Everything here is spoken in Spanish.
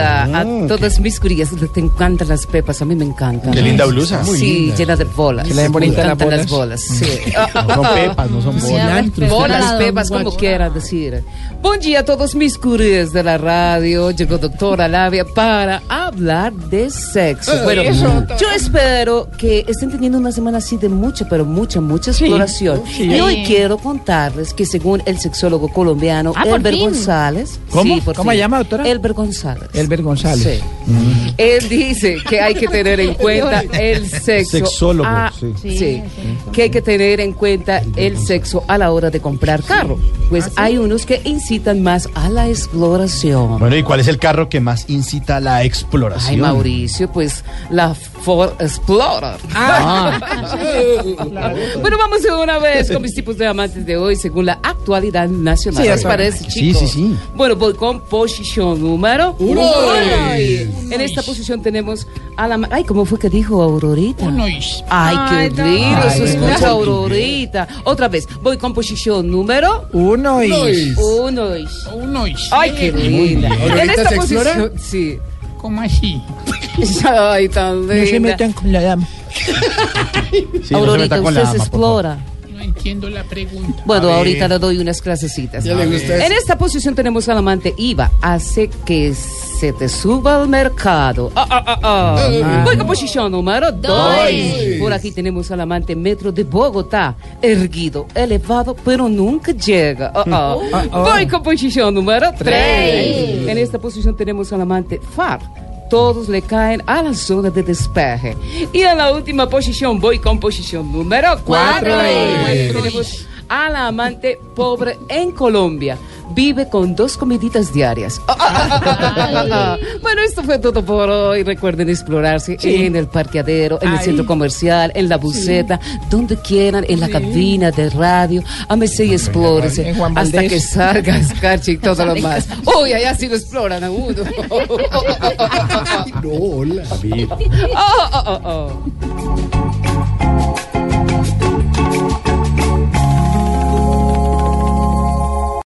A Mm, todas mis curillas. Te encantan las pepas, a mí me encantan. Qué linda blusa. Sí, llena de bolas. Que le den me bonita las encantan las bolas. No son pepas, no son bolas. Bolas, pepas, como quieran decir. Buen día a todos mis curías de la radio. Llegó doctora Labia para hablar de sexo. Bueno, yo espero que estén teniendo una semana así de mucha, pero mucha, mucha exploración. Y hoy quiero contarles que según el sexólogo colombiano Ah, Elber. González. ¿Cómo? Sí, por ¿Cómo se llama, doctora? Elber González. Elber González. Sí. Él dice que hay que tener en cuenta el sexo. Sexólogo, a- sí. sí, Que hay que tener en cuenta el sexo a la hora de comprar carro. Pues hay unos que incitan más a la exploración. Bueno, ¿y cuál es el carro que más incita a la exploración? Ay, Mauricio, pues la Ford Explorer. bueno, vamos de una vez con mis tipos de amantes de hoy según la actualidad nacional. Sí, ¿Les doctora. parece, Sí, chicos? sí, sí. Bueno, voy con posición número uno. En esta posición tenemos a la... Ay, ¿cómo fue que dijo Aurorita? Ay, qué lindo, Ay, se escucha Aurorita. Otra vez, voy con posición número Uno y... uno. Ay, qué linda. En ¿Aurorita esta posición, sí. ¿Cómo así? Ay, tan No se linda. metan con la dama. Sí, Aurorita, usted se explora. No entiendo la pregunta. Bueno, A ver. ahorita le doy unas clasecitas. ¿Ya le gusta eso? En esta posición tenemos al amante IVA. Hace que se te suba al mercado. Ah, ah, ah, ah. Voy con posición número dos. Por aquí tenemos al amante Metro de Bogotá. Erguido, elevado, pero nunca llega. Ah, ah. Voy con posición número tres. En esta posición tenemos al amante FAR. Todos le caen a la zona de despeje. Y en la última posición voy con posición número cuatro. Tenemos a la amante pobre en Colombia. Vive con dos comiditas diarias. bueno, esto fue todo por hoy. Recuerden explorarse en el parqueadero, en el centro comercial, en la buceta, donde quieran, en la cabina de radio. Ámese y explórese hasta que salga escarcha y todo lo más. Uy, allá sí lo exploran a uno. No, hola. Oh, oh, oh, oh.